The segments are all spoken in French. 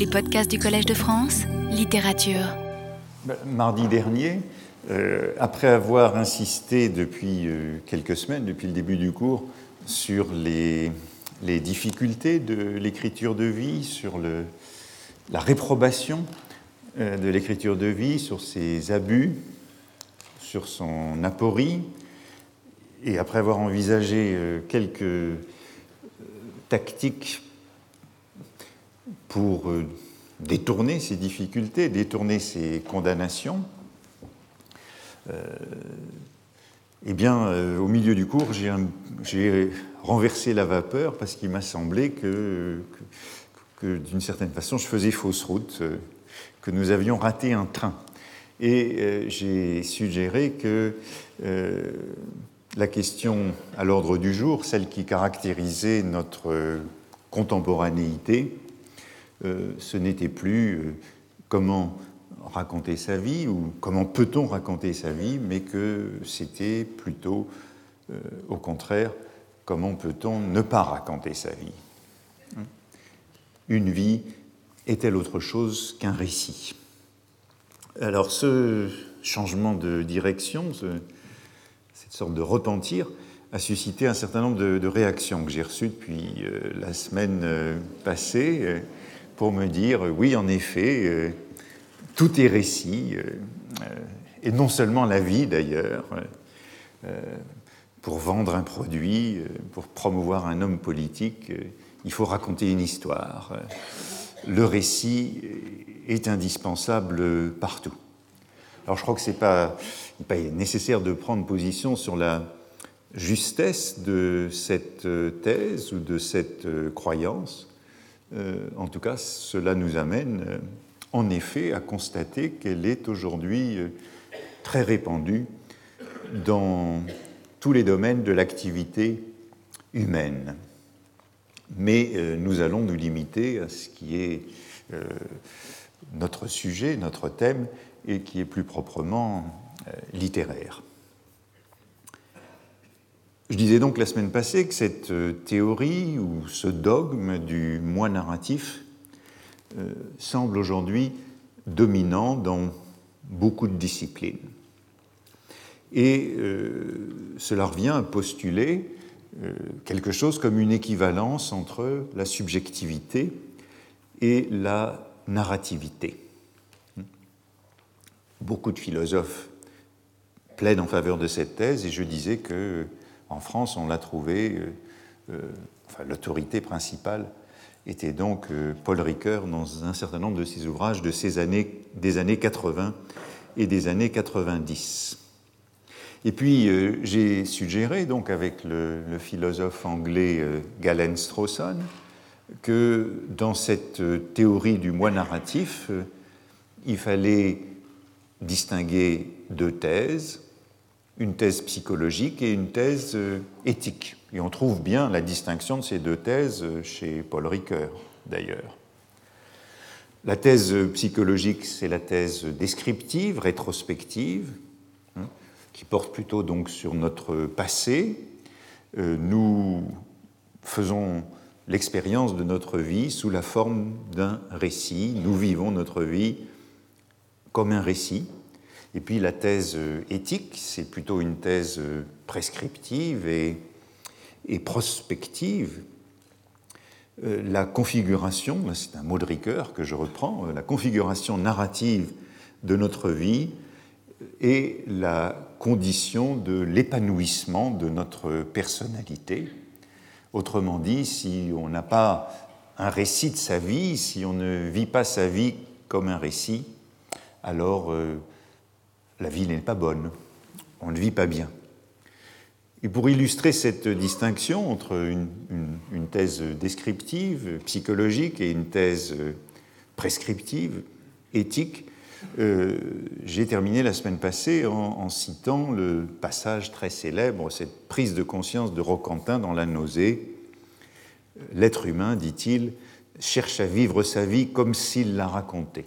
Les podcasts du Collège de France, littérature. Ben, mardi dernier, euh, après avoir insisté depuis euh, quelques semaines, depuis le début du cours, sur les, difficultés de l'écriture de vie, sur la réprobation euh, de l'écriture de vie, sur ses abus, sur son aporie, et après avoir envisagé quelques tactiques pour détourner ces difficultés, détourner ces condamnations, euh, eh bien, euh, au milieu du cours, j'ai renversé la vapeur parce qu'il m'a semblé que, d'une certaine façon, je faisais fausse route, euh, que nous avions raté un train. Et j'ai suggéré que la question à l'ordre du jour, celle qui caractérisait notre contemporanéité, ce n'était plus comment raconter sa vie ou comment peut-on raconter sa vie, mais que c'était plutôt, euh, au contraire, comment peut-on ne pas raconter sa vie? Une vie est-elle autre chose qu'un récit? Alors ce changement de direction, cette sorte de repentir, a suscité un certain nombre de, réactions que j'ai reçues depuis euh, la semaine euh, passée pour me dire, oui, en effet, tout est récit, euh, euh, et non seulement la vie d'ailleurs, euh, pour vendre un produit, pour promouvoir un homme politique, il faut raconter une histoire. Le récit est indispensable partout. Alors je crois que ce n'est pas, pas, nécessaire de prendre position sur la justesse de cette thèse ou de cette croyance. En tout cas, cela nous amène en effet à constater qu'elle est aujourd'hui euh, très répandue dans tous les domaines de l'activité humaine. Mais euh, nous allons nous limiter à ce qui est euh, notre sujet, notre thème, et qui est plus proprement littéraire. Je disais donc la semaine passée que cette théorie ou ce dogme du moi narratif euh, semble aujourd'hui dominant dans beaucoup de disciplines. Et euh, cela revient à postuler euh, quelque chose comme une équivalence entre la subjectivité et la narrativité. Beaucoup de philosophes plaident en faveur de cette thèse et je disais que en France on l'a trouvé, enfin, l'autorité principale était donc euh, Paul Ricoeur dans un certain nombre de ses ouvrages de ces années, des années 80 et des années 90. Et puis euh, j'ai suggéré, donc avec le, philosophe anglais euh, Galen Strawson, que dans cette théorie du moi narratif, il fallait distinguer deux thèses, une thèse psychologique et une thèse éthique. Et on trouve bien la distinction de ces deux thèses chez Paul Ricoeur, d'ailleurs. La thèse psychologique, c'est la thèse descriptive, rétrospective, hein, qui porte plutôt donc sur notre passé. Euh, nous faisons l'expérience de notre vie sous la forme d'un récit. Nous vivons notre vie comme un récit. Et puis la thèse éthique, c'est plutôt une thèse prescriptive et prospective, euh, la configuration, c'est un mot de Ricoeur que je reprends, euh, la configuration narrative de notre vie est la condition de l'épanouissement de notre personnalité. Autrement dit, si on n'a pas un récit de sa vie, si on ne vit pas sa vie comme un récit, alors euh, la vie n'est pas bonne, on ne vit pas bien. Et pour illustrer cette distinction entre une, thèse descriptive, psychologique, et une thèse prescriptive, éthique, euh, j'ai terminé la semaine passée en, citant le passage très célèbre, cette prise de conscience de Roquentin dans La nausée. L'être humain, dit-il, cherche à vivre sa vie comme s'il la racontait.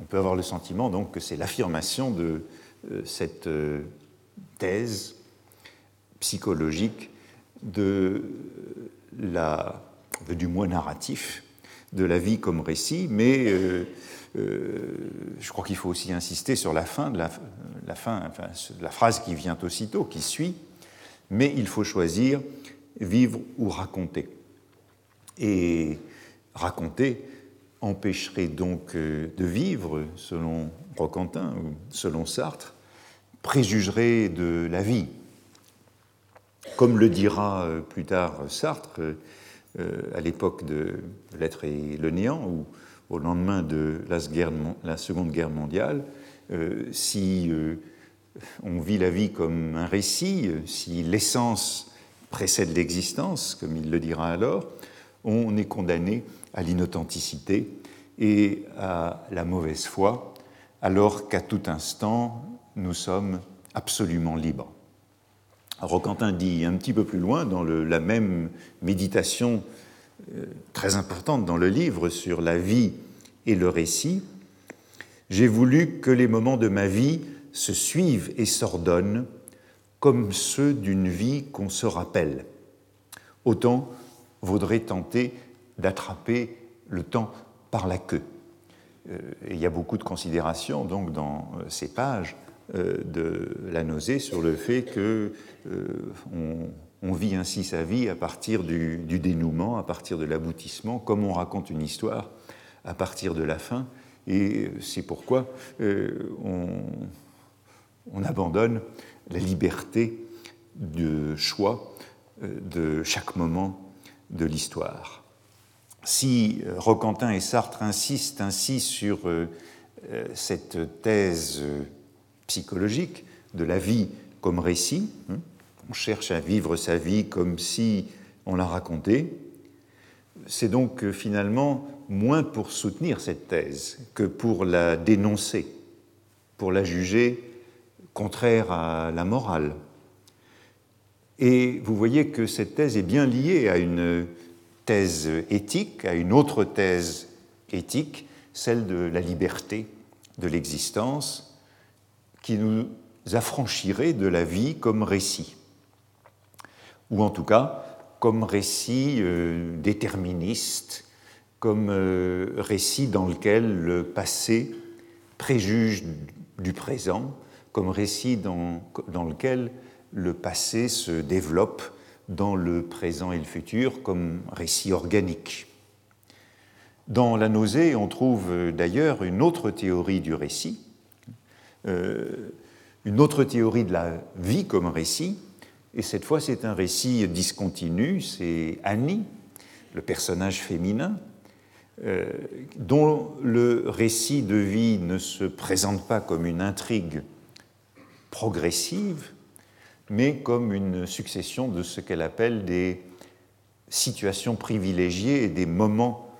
On peut avoir le sentiment donc que c'est l'affirmation de euh, cette euh, thèse psychologique la, du moi narratif de la vie comme récit, mais je crois qu'il faut aussi insister sur la fin, de la phrase qui vient aussitôt, qui suit, mais il faut choisir vivre ou raconter. Et raconter empêcherait donc euh, de vivre, selon Roquentin ou selon Sartre, préjugerait de la vie. Comme le dira euh, plus tard Sartre, euh, à l'époque de L'être et le néant, ou au lendemain de la Seconde Guerre mondiale, si on vit la vie comme un récit, si l'essence précède l'existence, comme il le dira alors, on est condamné à l'inauthenticité et à la mauvaise foi, alors qu'à tout instant, nous sommes absolument libres. Roquentin dit un petit peu plus loin, dans la même méditation euh, très importante dans le livre sur la vie et le récit, j'ai voulu que les moments de ma vie se suivent et s'ordonnent comme ceux d'une vie qu'on se rappelle. Autant vaudrait tenter d'attraper le temps par la queue. Euh, il y a beaucoup de considérations donc dans euh, ces pages euh, de la nausée sur le fait que on, vit ainsi sa vie à partir du, dénouement, à partir de l'aboutissement, comme on raconte une histoire à partir de la fin. Et c'est pourquoi on, on, abandonne la liberté de choix de chaque moment de l'histoire. Si euh, Roquentin et Sartre insistent ainsi sur euh, euh, cette thèse psychologique de la vie comme récit, hein, on cherche à vivre sa vie comme si on la racontait, c'est donc finalement moins pour soutenir cette thèse que pour la dénoncer, pour la juger contraire à la morale, et vous voyez que cette thèse est bien liée à une thèse éthique, à une autre thèse éthique, celle de la liberté de l'existence, qui nous affranchirait de la vie comme récit, ou en tout cas comme récit euh, déterministe, comme euh, récit dans lequel le passé préjuge du présent, comme récit dans, dans lequel le passé se développe dans le présent et le futur comme récit organique. Dans la nausée, on trouve d'ailleurs une autre théorie du récit, euh, une autre théorie de la vie comme récit, et cette fois c'est un récit discontinu, c'est Annie, le personnage féminin, euh, dont le récit de vie ne se présente pas comme une intrigue progressive, mais comme une succession de ce qu'elle appelle des situations privilégiées et des moments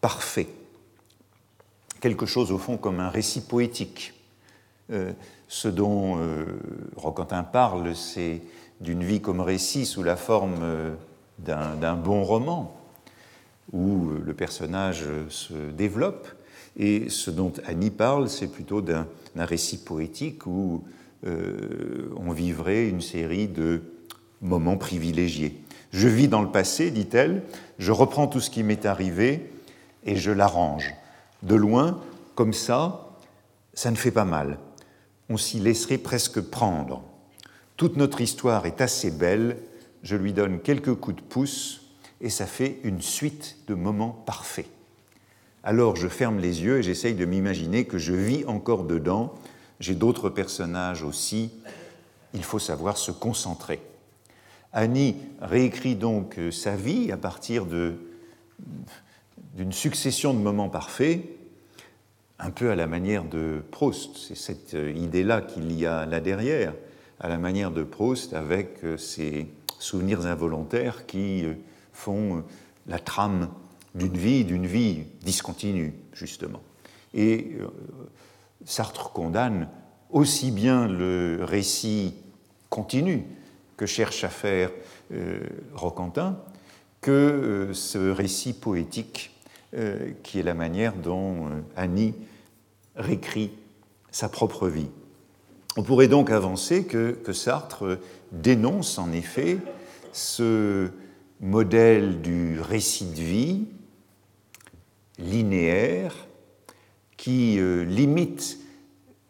parfaits. Quelque chose au fond comme un récit poétique. Euh, ce dont euh, Roquentin parle, c'est d'une vie comme récit sous la forme euh, d'un bon roman, où le personnage se développe, et ce dont Annie parle, c'est plutôt d'un récit poétique où euh, on vivrait une série de moments privilégiés. Je vis dans le passé, dit-elle, je reprends tout ce qui m'est arrivé et je l'arrange. De loin, comme ça, ça ne fait pas mal. On s'y laisserait presque prendre. Toute notre histoire est assez belle, je lui donne quelques coups de pouce et ça fait une suite de moments parfaits. Alors je ferme les yeux et j'essaye de m'imaginer que je vis encore dedans j'ai d'autres personnages aussi, il faut savoir se concentrer. Annie réécrit donc euh, sa vie à partir d'une succession de moments parfaits, un peu à la manière de Proust. C'est cette euh, idée-là qu'il y a là derrière, à la manière de Proust, avec euh, ces souvenirs involontaires qui font la trame d'une vie, d'une vie discontinue, justement. Et Sartre condamne aussi bien le récit continu que cherche à faire euh, Roquentin que euh, ce récit poétique euh, qui est la manière dont Annie réécrit sa propre vie. On pourrait donc avancer que, que Sartre dénonce en effet ce modèle du récit de vie linéaire qui euh, limite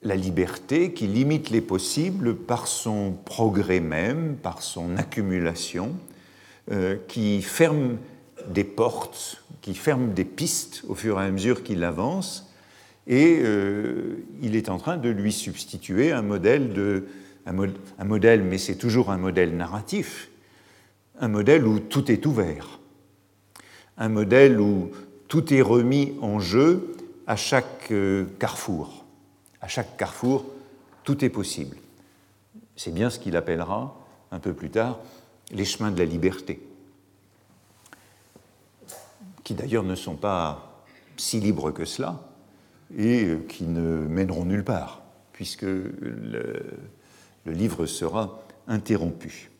la liberté, qui limite les possibles par son progrès même, par son accumulation, euh, qui ferme des portes, qui ferme des pistes au fur et à mesure qu'il avance, et euh, il est en train de lui substituer un modèle, un modèle mais c'est toujours un modèle narratif, un modèle où tout est ouvert, un modèle où tout est remis en jeu à chaque euh, carrefour. À chaque carrefour, tout est possible. C'est bien ce qu'il appellera, un peu plus tard, les chemins de la liberté, qui d'ailleurs ne sont pas si libres que cela et euh, qui ne mèneront nulle part, puisque le, le livre sera interrompu.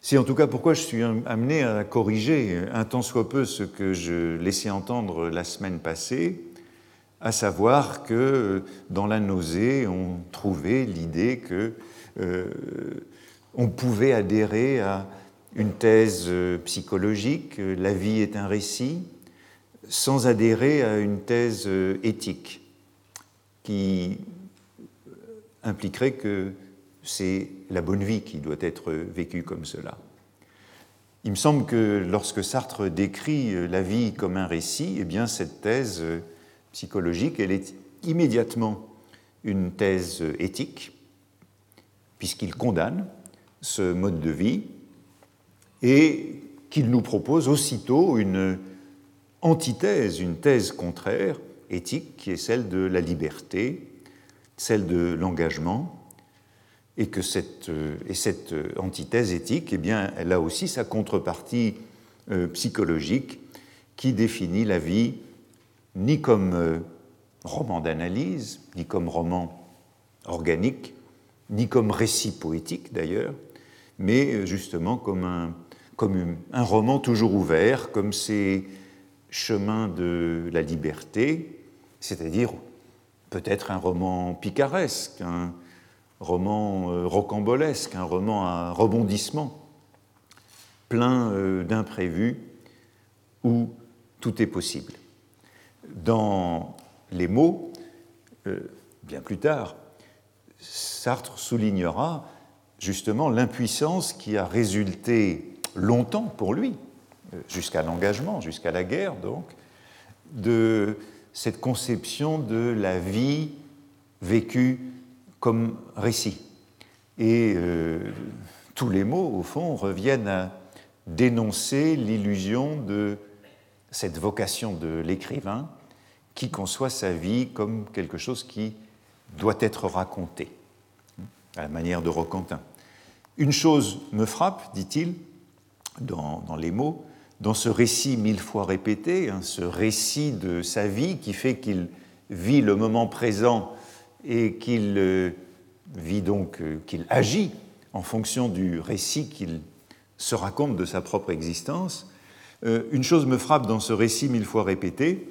C'est en tout cas pourquoi je suis amené à corriger un tant soit peu ce que je laissais entendre la semaine passée, à savoir que dans la nausée, on trouvait l'idée que euh, on pouvait adhérer à une thèse psychologique, la vie est un récit, sans adhérer à une thèse éthique qui impliquerait que c'est la bonne vie qui doit être vécue comme cela. Il me semble que lorsque Sartre décrit la vie comme un récit, eh bien cette thèse psychologique, elle est immédiatement une thèse éthique, puisqu'il condamne ce mode de vie et qu'il nous propose aussitôt une antithèse, une thèse contraire, éthique, qui est celle de la liberté, celle de l'engagement, et que cette, euh, euh, antithèse éthique, eh bien, elle a aussi sa contrepartie euh, psychologique qui définit la vie ni comme roman d'analyse, ni comme roman organique, ni comme récit poétique d'ailleurs, mais justement comme un, roman toujours ouvert, comme ces chemins de la liberté, c'est-à-dire peut-être un roman picaresque, un, roman euh, rocambolesque, un roman à rebondissement, plein euh, d'imprévus, où tout est possible. Dans les mots, euh, bien plus tard, Sartre soulignera justement l'impuissance qui a résulté longtemps pour lui, jusqu'à l'engagement, jusqu'à la guerre donc, de cette conception de la vie vécue comme récit. Et euh, tous les mots, au fond, reviennent à dénoncer l'illusion de cette vocation de l'écrivain qui conçoit sa vie comme quelque chose qui doit être raconté, à la manière de Roquentin. Une chose me frappe, dit-il, dans, les mots, dans ce récit mille fois répété, hein, ce récit de sa vie qui fait qu'il vit le moment présent et qu'il euh, vit donc, euh, qu'il agit en fonction du récit qu'il se raconte de sa propre existence. Euh, une chose me frappe dans ce récit mille fois répété,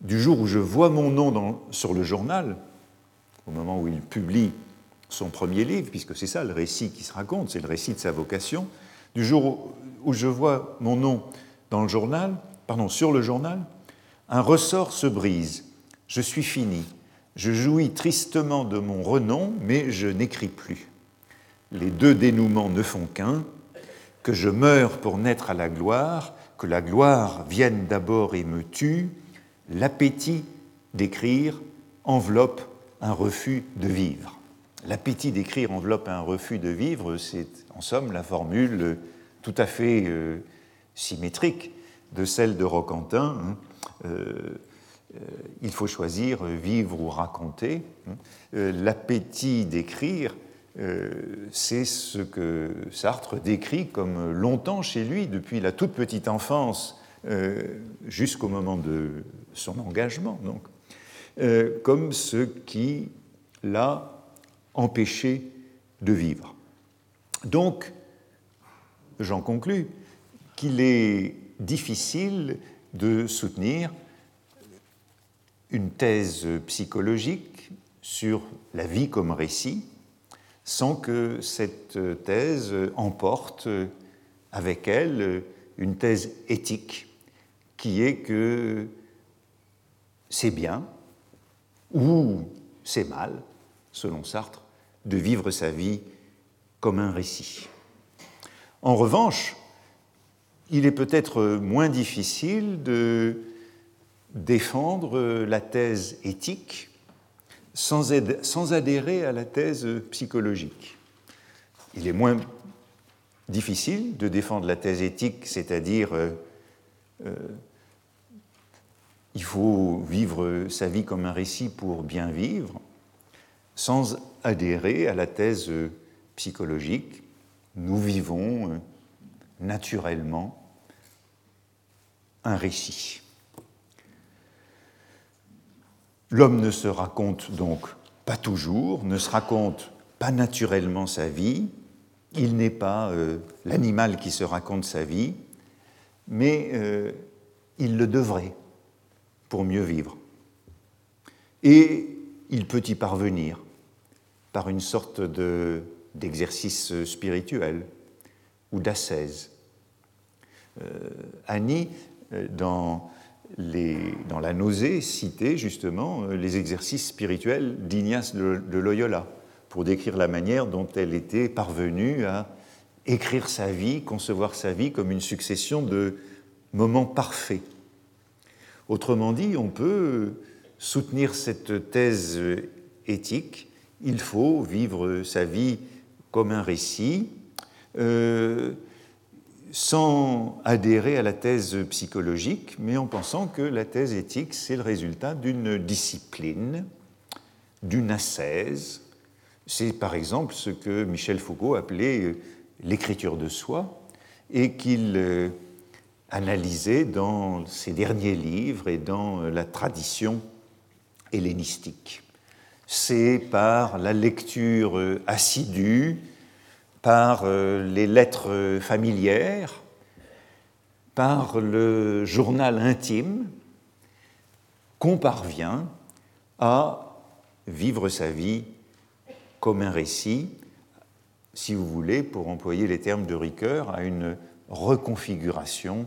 du jour où je vois mon nom sur le journal, au moment où il publie son premier livre, puisque c'est ça le récit qui se raconte, c'est le récit de sa vocation, du jour où je vois mon nom dans le journal, pardon, sur le journal, un ressort se brise. Je suis fini. Je jouis tristement de mon renom, mais je n'écris plus. Les deux dénouements ne font qu'un, que je meure pour naître à la gloire, que la gloire vienne d'abord et me tue, l'appétit d'écrire enveloppe un refus de vivre. L'appétit d'écrire enveloppe un refus de vivre, c'est en somme la formule tout à fait euh, symétrique de celle de Roquentin. Hein. Euh, euh, il faut choisir vivre ou raconter. Euh, l'appétit d'écrire, c'est ce que Sartre décrit comme longtemps chez lui, depuis la toute petite enfance jusqu'au moment de son engagement, donc, comme ce qui l'a empêché de vivre. Donc, j'en conclus qu'il est difficile de soutenir une thèse psychologique sur la vie comme récit, sans que cette thèse emporte avec elle une thèse éthique, qui est que c'est bien ou c'est mal, selon Sartre, de vivre sa vie comme un récit. En revanche, il est peut-être moins difficile de défendre la thèse éthique sans, adhérer à la thèse psychologique. Il est moins difficile de défendre la thèse éthique, c'est-à-dire euh, euh, il faut vivre sa vie comme un récit pour bien vivre, sans adhérer à la thèse psychologique. Nous vivons euh, naturellement un récit. L'homme ne se raconte donc pas toujours, ne se raconte pas naturellement sa vie, il n'est pas euh, l'animal qui se raconte sa vie, mais euh, il le devrait pour mieux vivre. Et il peut y parvenir par une sorte d'exercice spirituel ou d'ascèse. Euh, Annie, dans, dans, la nausée, citait justement les exercices spirituels d'Ignace de Loyola pour décrire la manière dont elle était parvenue à écrire sa vie, concevoir sa vie comme une succession de moments parfaits. Autrement dit, on peut soutenir cette thèse éthique, il faut vivre sa vie comme un récit, euh, sans adhérer à la thèse psychologique, mais en pensant que la thèse éthique, c'est le résultat d'une discipline, d'une ascèse, c'est par exemple ce que Michel Foucault appelait euh, l'écriture de soi et qu'il euh, analysait dans ses derniers livres et dans euh, la tradition hellénistique. C'est par la lecture assidue, par les lettres familières, par le journal intime, qu'on parvient à vivre sa vie comme un récit, si vous voulez, pour employer les termes de Ricoeur, à une reconfiguration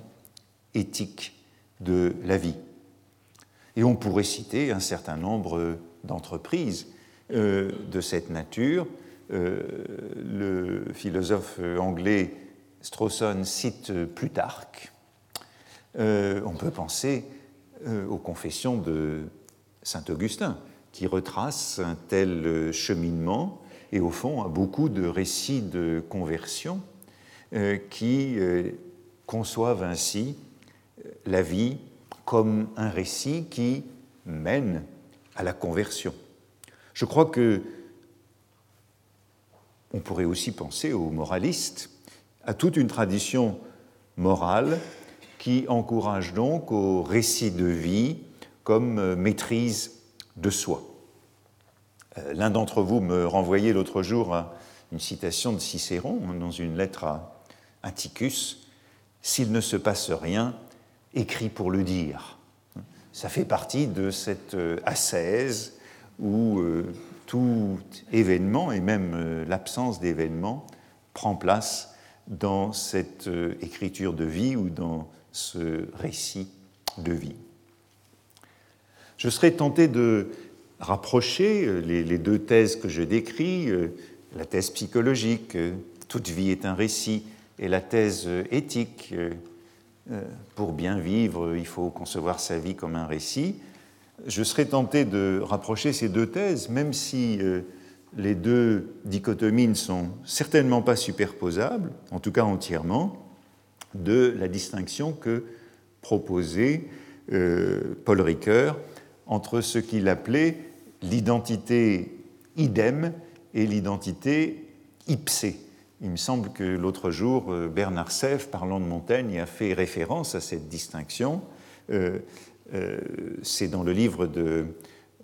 éthique de la vie. Et on pourrait citer un certain nombre d'entreprises euh, de cette nature. Euh, le philosophe anglais Strawson cite Plutarque. Euh, on peut penser aux confessions de Saint Augustin, qui retrace un tel cheminement et au fond a beaucoup de récits de conversion qui conçoivent ainsi la vie comme un récit qui mène à la conversion. Je crois que on pourrait aussi penser aux moralistes, à toute une tradition morale qui encourage donc au récit de vie comme maîtrise de soi. Euh, l'un d'entre vous me renvoyait l'autre jour à une citation de Cicéron hein, dans une lettre à Atticus S'il ne se passe rien, écris pour le dire. Ça fait partie de cette euh, ascèse où euh, tout événement, et même l'absence d'événement, prend place dans cette écriture de vie ou dans ce récit de vie. Je serais tenté de rapprocher euh, les, deux thèses que je décris, euh, la thèse psychologique, euh, toute vie est un récit, et la thèse éthique, pour bien vivre, il faut concevoir sa vie comme un récit. Je serais tenté de rapprocher ces deux thèses, même si les deux dichotomies ne sont certainement pas superposables, en tout cas entièrement, de la distinction que proposait Paul Ricoeur entre ce qu'il appelait l'identité idem et l'identité ipsé. Il me semble que l'autre jour, euh, Bernard Seff, parlant de Montaigne, a fait référence à cette distinction. Euh, euh, c'est dans le livre de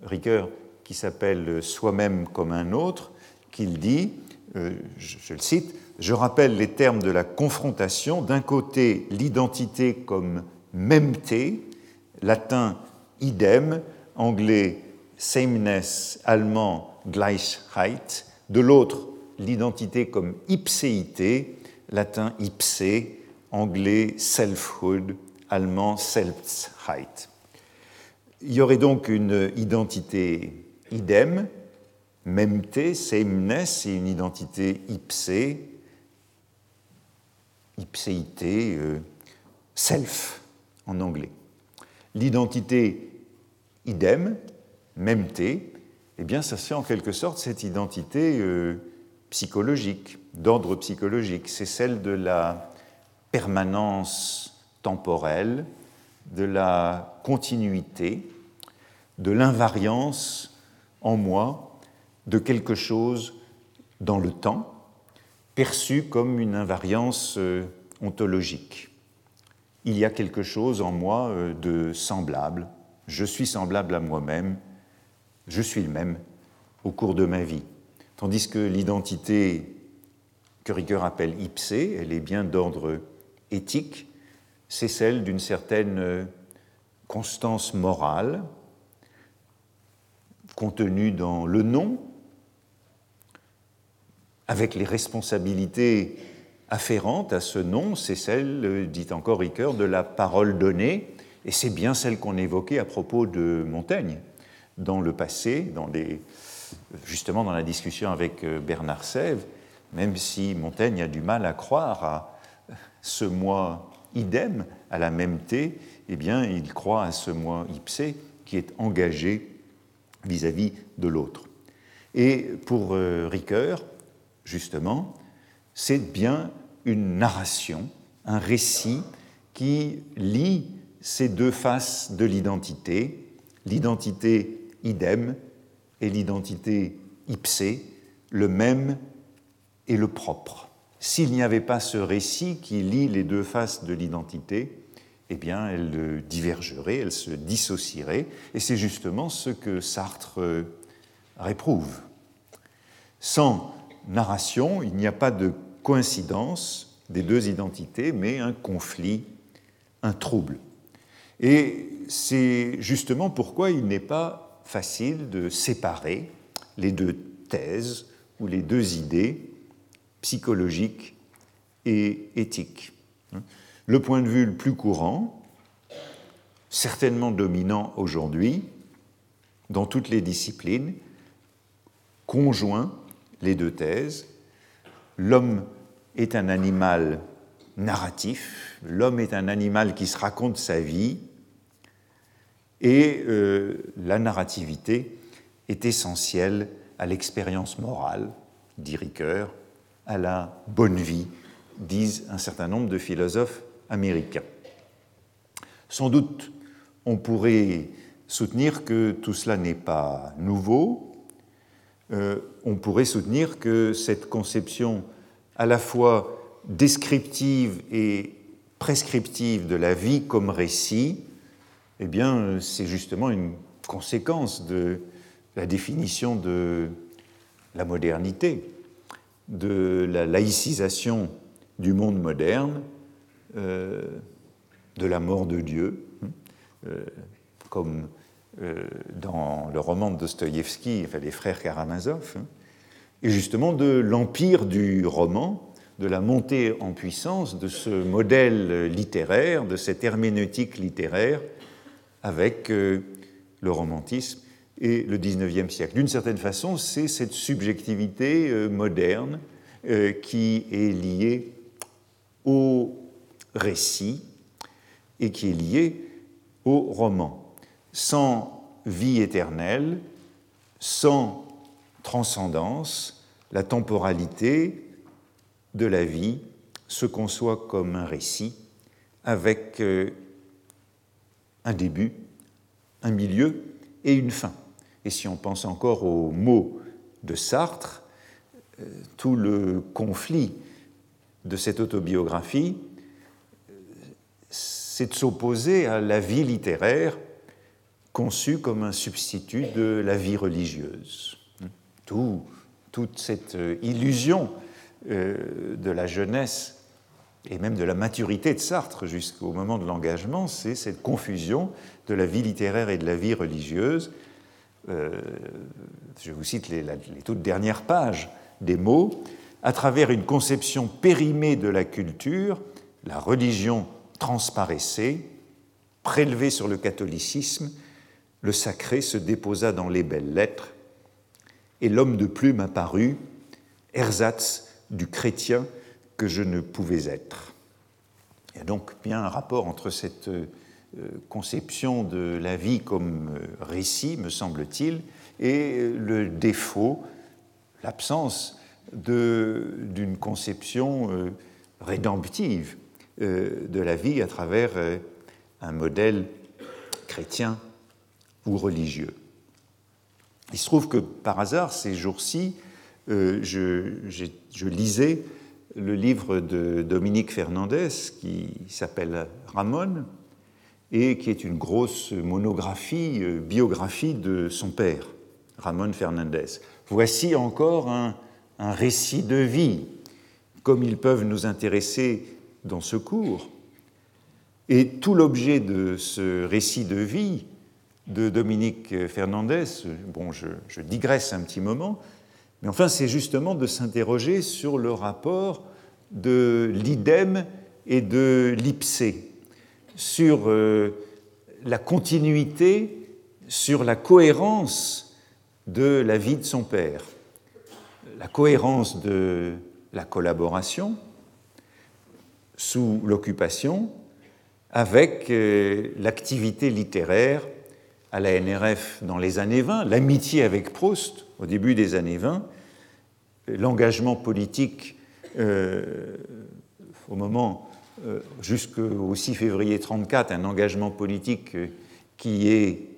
Ricoeur qui s'appelle Soi-même comme un autre qu'il dit, je, le cite, Je rappelle les termes de la confrontation. D'un côté, l'identité comme mêmeté, latin idem, anglais sameness, allemand Gleichheit, de l'autre l'identité comme ipséité, latin ipse, anglais selfhood, allemand Selbstheit. Il y aurait donc une identité idem, memte, sameness, et une identité ipse, ipséité, euh, self en anglais. L'identité idem, memte, eh bien, ça c'est en quelque sorte cette identité euh, psychologique, d'ordre psychologique. C'est celle de la permanence temporelle, de la continuité, de l'invariance en moi de quelque chose dans le temps, perçu comme une invariance euh, ontologique. Il y a quelque chose en moi euh, de semblable, je suis semblable à moi-même, je suis le même au cours de ma vie. Tandis que l'identité que Ricoeur appelle ipse, elle est bien d'ordre éthique, c'est celle d'une certaine euh, constance morale contenue dans le nom, avec les responsabilités afférentes à ce nom, c'est celle, euh, dit encore Ricoeur, de la parole donnée, et c'est bien celle qu'on évoquait à propos de Montaigne dans le passé, dans justement dans la discussion avec euh, Bernard Sèvres, même si Montaigne a du mal à croire à ce moi idem, à la même eh bien, il croit à ce moi ipse qui est engagé vis-à-vis de l'autre. Et pour euh, Ricoeur, justement, c'est bien une narration, un récit qui lie ces deux faces de l'identité, l'identité idem et l'identité ipse, le même et le propre. S'il n'y avait pas ce récit qui lie les deux faces de l'identité, eh bien, elle divergerait, elle se dissocierait, et c'est justement ce que Sartre euh, réprouve. Sans narration, il n'y a pas de coïncidence des deux identités, mais un conflit, un trouble. Et c'est justement pourquoi il n'est pas facile de séparer les deux thèses ou les deux idées psychologiques et éthiques. Le point de vue le plus courant, certainement dominant aujourd'hui, dans toutes les disciplines, conjoint les deux thèses. L'homme est un animal narratif, l'homme est un animal qui se raconte sa vie, et euh, la narrativité est essentielle à l'expérience morale, dit Ricoeur, à la bonne vie, disent un certain nombre de philosophes américains. Sans doute, on pourrait soutenir que tout cela n'est pas nouveau. Euh, on pourrait soutenir que cette conception à la fois descriptive et prescriptive de la vie comme récit eh bien, c'est justement une conséquence de la définition de la modernité, de la laïcisation du monde moderne, euh, de la mort de Dieu, euh, comme euh, dans le roman de Dostoïevski, enfin, les frères Karamazov, hein, et justement de l'empire du roman, de la montée en puissance de ce modèle littéraire, de cette herméneutique littéraire avec euh, le romantisme et le XIXe siècle. D'une certaine façon, c'est cette subjectivité euh, moderne euh, qui est liée au récit et qui est liée au roman. Sans vie éternelle, sans transcendance, la temporalité de la vie se conçoit comme un récit avec un début, un milieu et une fin. Et si on pense encore aux mots de Sartre, euh, tout le conflit de cette autobiographie, euh, c'est de s'opposer à la vie littéraire conçue comme un substitut de la vie religieuse. Tout, toute cette euh, illusion de la jeunesse et même de la maturité de Sartre jusqu'au moment de l'engagement, c'est cette confusion de la vie littéraire et de la vie religieuse. Euh, je vous cite les, les, toutes dernières pages des mots. À travers une conception périmée de la culture, la religion transparaissait, prélevée sur le catholicisme, le sacré se déposa dans les belles lettres, et l'homme de plume apparut, ersatz du chrétien que je ne pouvais être. Il y a donc bien un rapport entre cette euh, conception de la vie comme euh, récit, me semble-t-il, et le défaut, l'absence d'une conception euh, rédemptive de la vie à travers un modèle chrétien ou religieux. Il se trouve que par hasard, ces jours-ci, euh, je, lisais le livre de Dominique Fernandez qui s'appelle Ramon et qui est une grosse monographie, euh, biographie de son père, Ramon Fernandez. Voici encore un, un récit de vie, comme ils peuvent nous intéresser dans ce cours. Et tout l'objet de ce récit de vie de Dominique Fernandez, bon, je, digresse un petit moment, mais enfin, c'est justement de s'interroger sur le rapport de l'idem et de l'ipsé, sur euh, la continuité, sur la cohérence de la vie de son père, la cohérence de la collaboration sous l'occupation avec euh, l'activité littéraire à la NRF dans les années 20, l'amitié avec Proust au début des années 20, l'engagement politique euh, au moment euh, jusqu'au 6 février 1934, un engagement politique euh, qui est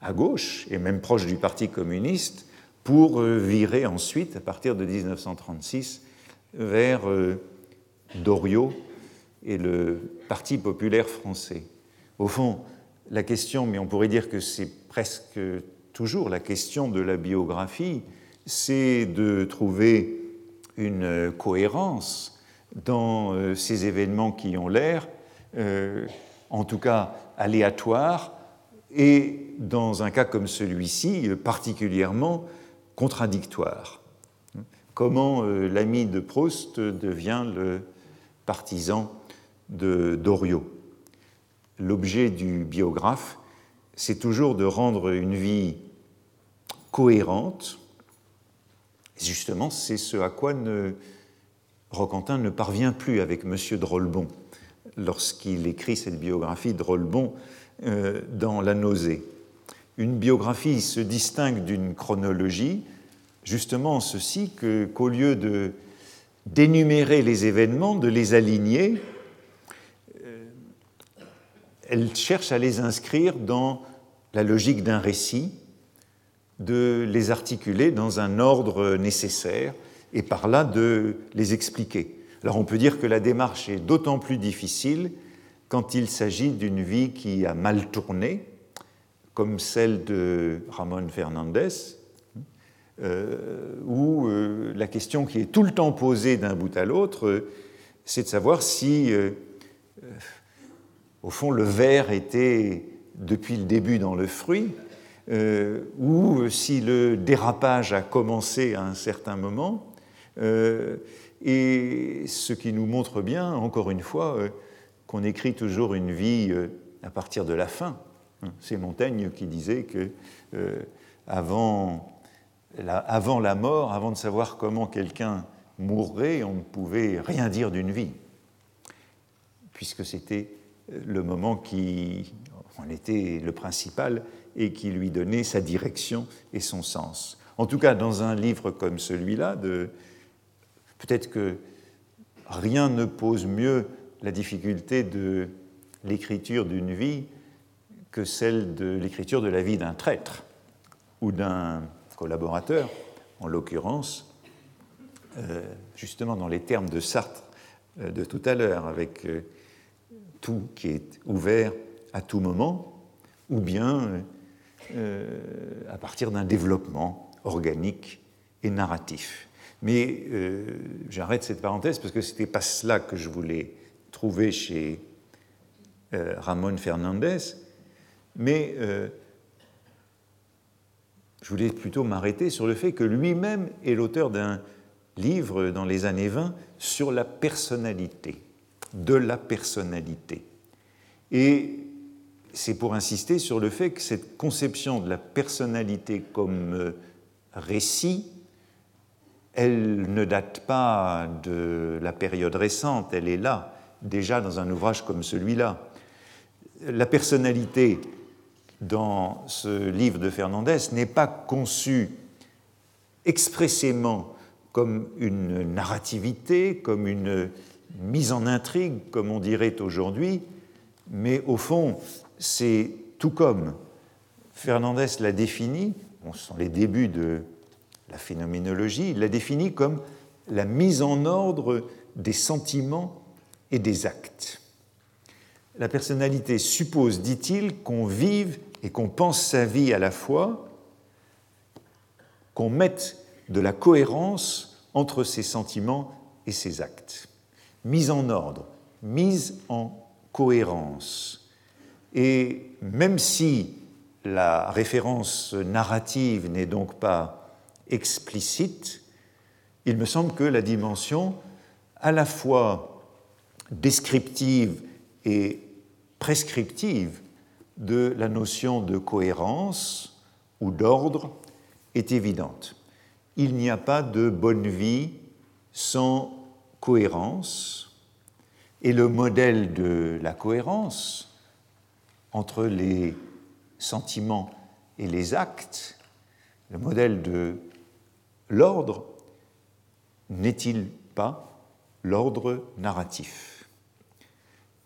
à gauche et même proche du Parti communiste, pour virer ensuite, à partir de 1936, vers Doriot et le Parti populaire français. Au fond, la question, mais on pourrait dire que c'est presque toujours la question de la biographie, c'est de trouver une cohérence dans euh, ces événements qui ont l'air, euh, en tout cas aléatoires, et dans un cas comme celui-ci, particulièrement contradictoire. Comment euh, l'ami de Proust devient le partisan de Doriot? L'objet du biographe, c'est toujours de rendre une vie cohérente. Justement, c'est ce à quoi Roquentin ne parvient plus avec M. Drolbon lorsqu'il écrit cette biographie Drolbon euh, dans La nausée. Une biographie se distingue d'une chronologie, justement en ceci qu'au lieu de d'énumérer les événements, de les aligner, elle cherche à les inscrire dans la logique d'un récit, de les articuler dans un ordre nécessaire et par là de les expliquer. Alors on peut dire que la démarche est d'autant plus difficile quand il s'agit d'une vie qui a mal tourné, comme celle de Ramon Fernandez, euh, où euh, la question qui est tout le temps posée d'un bout à l'autre, euh, c'est de savoir si au fond, le verre était depuis le début dans le fruit, euh, ou si le dérapage a commencé à un certain moment, euh, et ce qui nous montre bien, encore une fois, euh, qu'on écrit toujours une vie à partir de la fin. C'est Montaigne qui disait que avant, la, avant la mort, avant de savoir comment quelqu'un mourrait, on ne pouvait rien dire d'une vie, puisque c'était le moment qui en était le principal et qui lui donnait sa direction et son sens. En tout cas, dans un livre comme celui-là, peut-être que rien ne pose mieux la difficulté de l'écriture d'une vie que celle de l'écriture de la vie d'un traître ou d'un collaborateur, en l'occurrence, euh, justement dans les termes de Sartre euh, de tout à l'heure, avec euh, tout qui est ouvert à tout moment, ou bien à partir d'un développement organique et narratif. Mais euh, j'arrête cette parenthèse parce que ce n'était pas cela que je voulais trouver chez euh, Ramon Fernandez, mais je voulais plutôt m'arrêter sur le fait que lui-même est l'auteur d'un livre dans les années 20 sur la personnalité de la personnalité. Et c'est pour insister sur le fait que cette conception de la personnalité comme euh, récit, elle ne date pas de la période récente, elle est là, déjà dans un ouvrage comme celui-là. La personnalité dans ce livre de Fernandez n'est pas conçue expressément comme une narrativité, comme une mise en intrigue, comme on dirait aujourd'hui, mais au fond, c'est tout comme Fernandez l'a défini, ce sont les débuts de la phénoménologie, il l'a défini comme la mise en ordre des sentiments et des actes. La personnalité suppose, dit-il, qu'on vive et qu'on pense sa vie à la fois, qu'on mette de la cohérence entre ses sentiments et ses actes. Mise en ordre, mise en cohérence. Et même si la référence narrative n'est donc pas explicite, il me semble que la dimension à la fois descriptive et prescriptive de la notion de cohérence ou d'ordre est évidente. Il n'y a pas de bonne vie sans cohérence, et le modèle de la cohérence entre les sentiments et les actes, le modèle de l'ordre, n'est-il pas l'ordre narratif?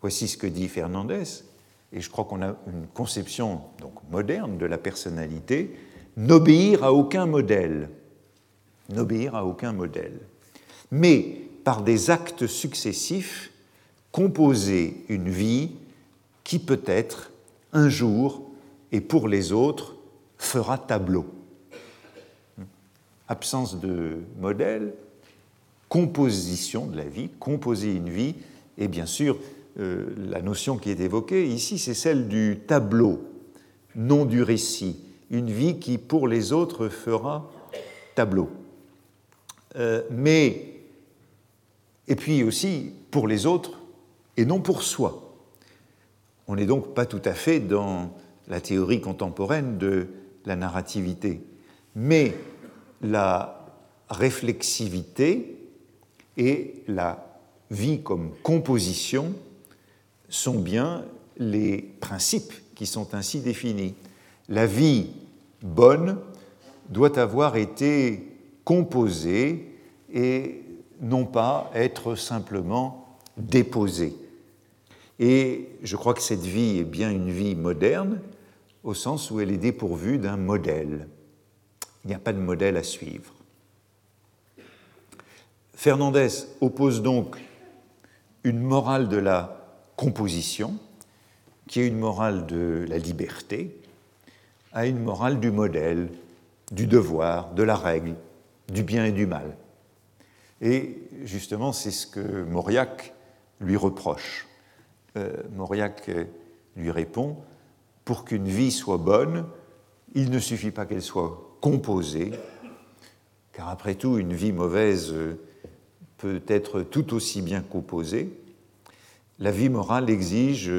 Voici ce que dit Fernandez, et je crois qu'on a une conception donc moderne de la personnalité, n'obéir à aucun modèle, n'obéir à aucun modèle, mais par des actes successifs composer une vie qui peut-être un jour et pour les autres fera tableau. Absence de modèle, composition de la vie, composer une vie, et bien sûr, euh, la notion qui est évoquée ici, c'est celle du tableau, non du récit, une vie qui pour les autres fera tableau. Euh, mais, et puis aussi, pour les autres, et non pour soi. On n'est donc pas tout à fait dans la théorie contemporaine de la narrativité, mais la réflexivité et la vie comme composition sont bien les principes qui sont ainsi définis. La vie bonne doit avoir été composée et non pas être simplement déposée. Et je crois que cette vie est bien une vie moderne, au sens où elle est dépourvue d'un modèle. Il n'y a pas de modèle à suivre. Fernandez oppose donc une morale de la composition, qui est une morale de la liberté, à une morale du modèle, du devoir, de la règle, du bien et du mal. Et justement, c'est ce que Mauriac lui reproche. Euh, Mauriac lui répond, pour qu'une vie soit bonne, il ne suffit pas qu'elle soit composée, car après tout, une vie mauvaise peut être tout aussi bien composée. La vie morale exige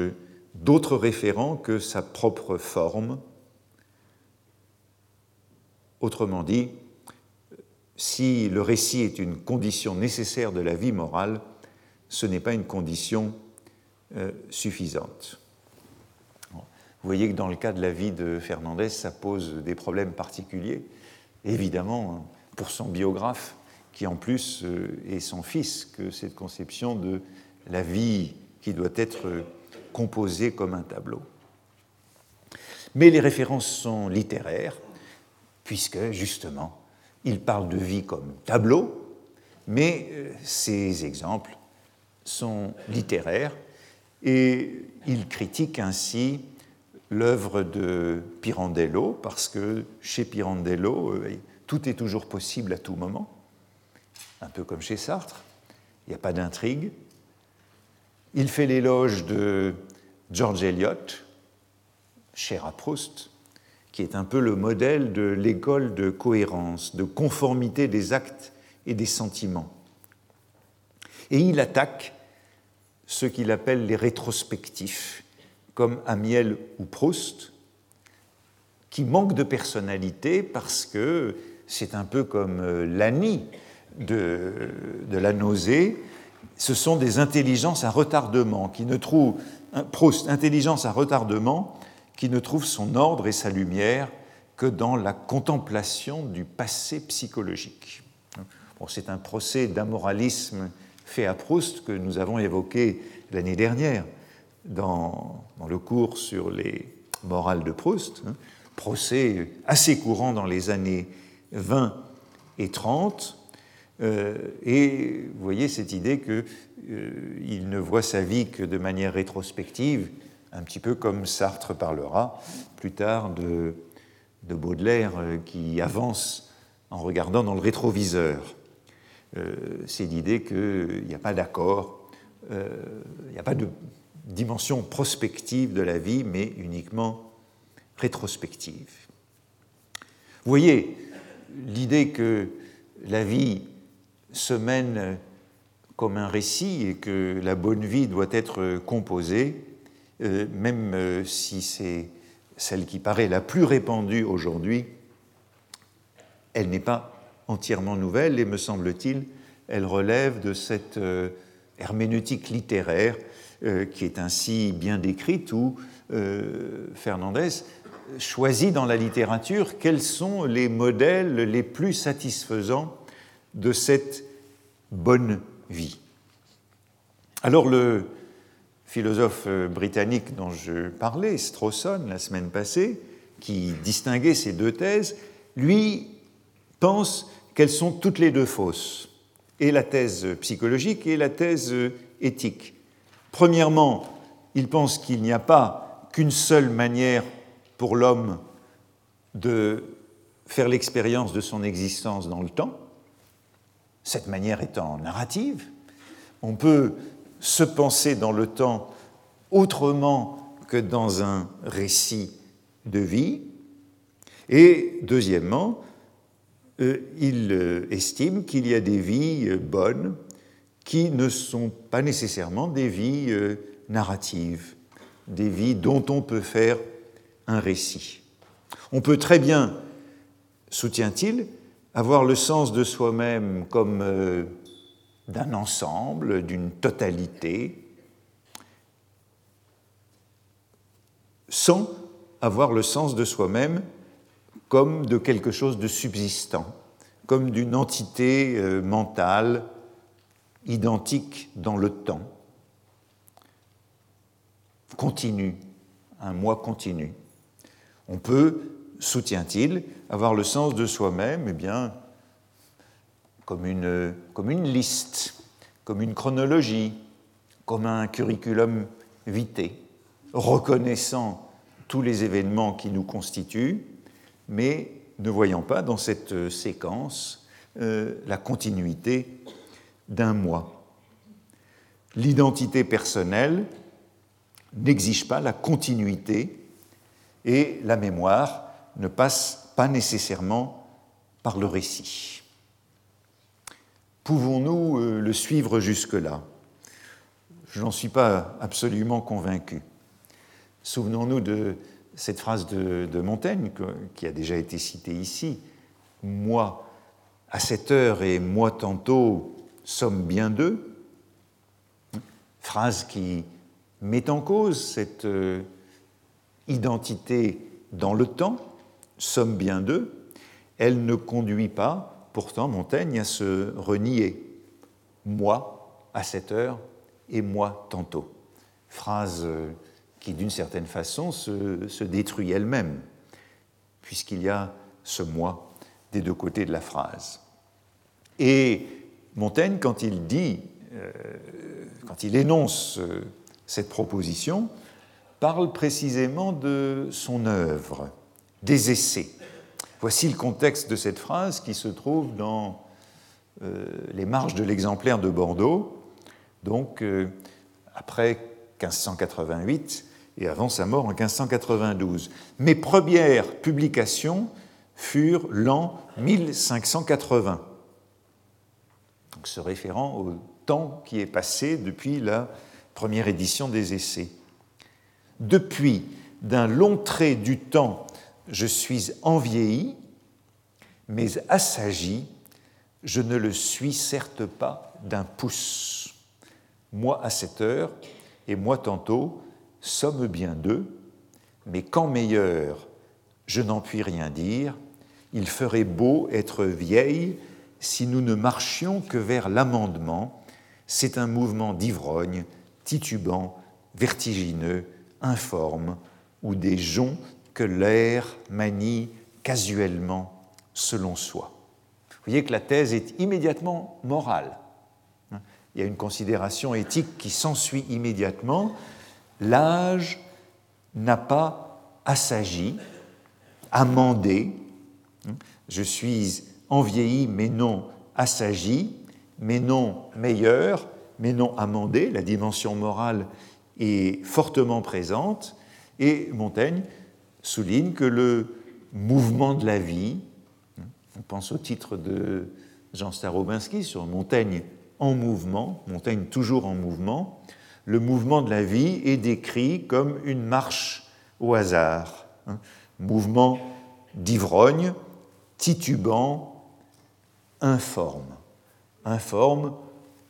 d'autres référents que sa propre forme. Autrement dit, si le récit est une condition nécessaire de la vie morale, ce n'est pas une condition euh, suffisante. Vous voyez que dans le cas de la vie de Fernandez, ça pose des problèmes particuliers. Évidemment, pour son biographe, qui en plus euh, est son fils, que cette conception de la vie qui doit être composée comme un tableau. Mais les références sont littéraires, puisque justement, il parle de vie comme tableau, mais euh, ces exemples sont littéraires et il critique ainsi l'œuvre de Pirandello, parce que chez Pirandello, euh, tout est toujours possible à tout moment, un peu comme chez Sartre, il n'y a pas d'intrigue. Il fait l'éloge de George Eliot, cher à Proust, qui est un peu le modèle de l'école de cohérence, de conformité des actes et des sentiments. Et il attaque ce qu'il appelle les rétrospectifs, comme Amiel ou Proust, qui manquent de personnalité parce que c'est un peu comme euh, l'anie de, de, la nausée. Ce sont des intelligences à retardement qui ne trouvent, Proust, intelligence à retardement, qui ne trouve son ordre et sa lumière que dans la contemplation du passé psychologique. Bon, c'est un procès d'amoralisme fait à Proust que nous avons évoqué l'année dernière dans, dans, le cours sur les morales de Proust, hein, procès assez courant dans les années 20 et 30. Euh, et vous voyez cette idée qu'il euh, ne voit sa vie que de manière rétrospective, un petit peu comme Sartre parlera plus tard de, de Baudelaire euh, qui avance en regardant dans le rétroviseur. Euh, c'est l'idée qu'il n'y a pas d'accord, euh, il n'y a pas de dimension prospective de la vie, mais uniquement rétrospective. Vous voyez l'idée que la vie se mène comme un récit et que la bonne vie doit être composée, même si c'est celle qui paraît la plus répandue aujourd'hui, elle n'est pas entièrement nouvelle et, me semble-t-il, elle relève de cette euh, herméneutique littéraire euh, qui est ainsi bien décrite où euh, Fernandez choisit dans la littérature quels sont les modèles les plus satisfaisants de cette bonne vie. Alors le philosophe britannique dont je parlais, Strawson, la semaine passée, qui distinguait ces deux thèses, lui pense qu'elles sont toutes les deux fausses, et la thèse psychologique et la thèse éthique. Premièrement, il pense qu'il n'y a pas qu'une seule manière pour l'homme de faire l'expérience de son existence dans le temps, cette manière étant narrative. On peut se penser dans le temps autrement que dans un récit de vie. Et deuxièmement, il euh, estime qu'il y a des vies euh, bonnes qui ne sont pas nécessairement des vies narratives, des vies dont on peut faire un récit. On peut très bien, soutient-il, avoir le sens de soi-même comme d'un ensemble, d'une totalité, sans avoir le sens de soi-même comme de quelque chose de subsistant, comme d'une entité euh, mentale identique dans le temps, continue, un moi continu. On peut, soutient-il, avoir le sens de soi-même, eh bien, comme une, comme une liste, comme une chronologie, comme un curriculum vitae, reconnaissant tous les événements qui nous constituent, mais ne voyant pas dans cette séquence euh, la continuité d'un moi. L'identité personnelle n'exige pas la continuité et la mémoire ne passe pas nécessairement par le récit. Pouvons-nous euh, le suivre jusque-là? Je n'en suis pas absolument convaincu. Souvenons-nous de cette phrase de, Montaigne qui a déjà été citée ici. Moi, à cette heure et moi tantôt, sommes bien deux. Phrase qui met en cause cette euh, identité dans le temps, sommes bien deux. Elle ne conduit pas pourtant Montaigne à se renier. Moi à cette heure et moi tantôt. Phrase euh, qui d'une certaine façon se, détruit elle-même, puisqu'il y a ce moi des deux côtés de la phrase. Et Montaigne, quand il dit, euh, quand il énonce euh, cette proposition, parle précisément de son œuvre, des essais. Voici le contexte de cette phrase qui se trouve dans euh, les marges de l'exemplaire de Bordeaux, donc après 1588 et avant sa mort en 1592. Mes premières publications furent l'an 1580, donc se référant au temps qui est passé depuis la première édition des essais. Depuis, d'un long trait du temps, je suis envieilli, mais assagi, je ne le suis certes pas d'un pouce. Moi à cette heure, et moi tantôt, sommes bien deux, mais quand meilleur, je n'en puis rien dire, il ferait beau être vieille si nous ne marchions que vers l'amendement. C'est un mouvement d'ivrogne, titubant, vertigineux, informe, ou des joncs que l'air manie casuellement selon soi. Vous voyez que la thèse est immédiatement morale. Il y a une considération éthique qui s'ensuit immédiatement. L'âge n'a pas assagi, amendé. Je suis envieilli, mais non assagi, mais non meilleur, mais non amendé. La dimension morale est fortement présente. Et Montaigne souligne que le mouvement de la vie, on pense au titre de Jean Starobinski sur Montaigne en mouvement, Montaigne toujours en mouvement, le mouvement de la vie est décrit comme une marche au hasard, hein. mouvement d'ivrogne, titubant, informe. Informe,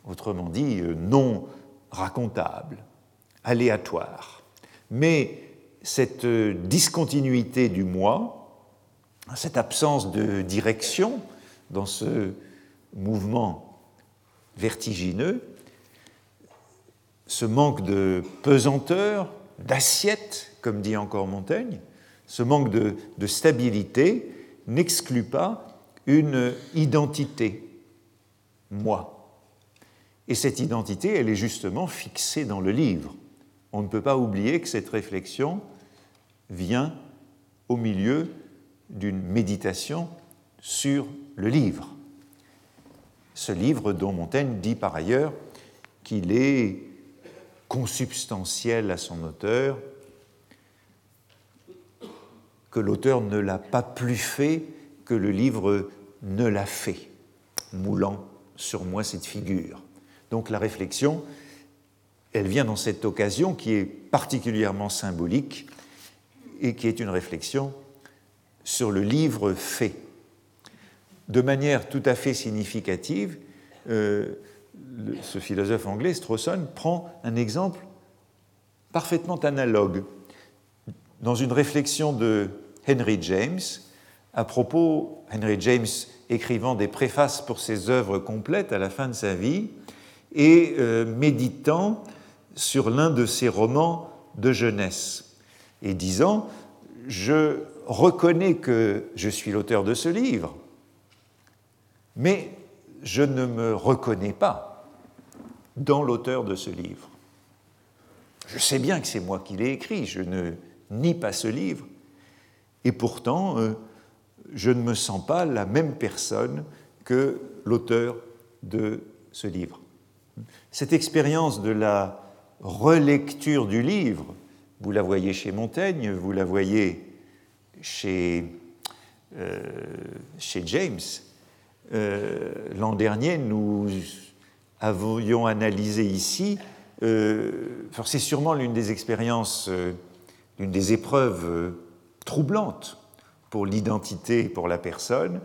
autrement dit, euh, non racontable, aléatoire. Mais cette euh, discontinuité du moi, cette absence de direction dans ce mouvement vertigineux, ce manque de pesanteur, d'assiette, comme dit encore Montaigne, ce manque de, stabilité n'exclut pas une identité, moi. Et cette identité, elle est justement fixée dans le livre on ne peut pas oublier que cette réflexion vient au milieu d'une méditation sur le livre. Ce livre dont Montaigne dit par ailleurs qu'il est consubstantiel à son auteur, que l'auteur ne l'a pas plus fait que le livre ne l'a fait, moulant sur moi cette figure. Donc la réflexion elle vient dans cette occasion qui est particulièrement symbolique et qui est une réflexion sur le livre fait. De manière tout à fait significative, euh, ce philosophe anglais, Strawson, prend un exemple parfaitement analogue. Dans une réflexion de Henry James, à propos, Henry James écrivant des préfaces pour ses œuvres complètes à la fin de sa vie, et euh, méditant sur l'un de ses romans de jeunesse et disant Je reconnais que je suis l'auteur de ce livre, mais je ne me reconnais pas dans l'auteur de ce livre. Je sais bien que c'est moi qui l'ai écrit, je ne nie pas ce livre, et pourtant euh, je ne me sens pas la même personne que l'auteur de ce livre. Cette expérience de la relecture du livre, vous la voyez chez Montaigne, vous la voyez chez, euh, chez James. Euh, l'an dernier, nous avions analysé ici, euh, c'est sûrement l'une des expériences, l'une des épreuves troublantes pour l'identité et pour la personne.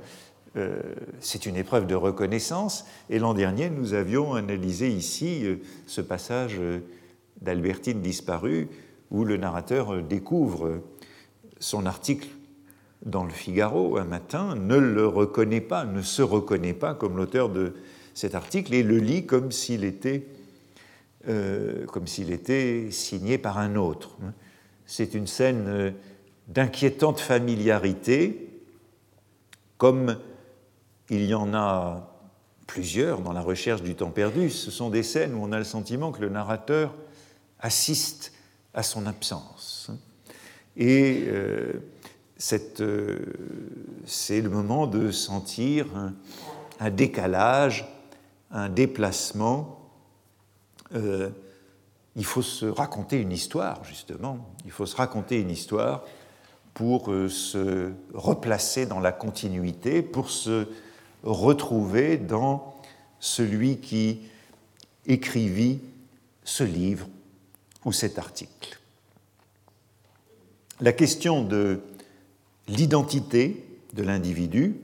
c'est une épreuve de reconnaissance. Et l'an dernier, nous avions analysé ici ce passage d'Albertine disparue, où le narrateur découvre son article dans le Figaro un matin, ne le reconnaît pas, ne se reconnaît pas comme l'auteur de cet article et le lit comme s'il était, euh, était signé par un autre. C'est une scène d'inquiétante familiarité, comme il y en a plusieurs dans la recherche du temps perdu. Ce sont des scènes où on a le sentiment que le narrateur assiste à son absence. Et euh, euh, c'est le moment de sentir un, décalage, un déplacement. Euh, il faut se raconter une histoire, justement. Il faut se raconter une histoire pour se replacer dans la continuité, pour se retrouver dans celui qui écrivit ce livre ou cet article. La question de l'identité de l'individu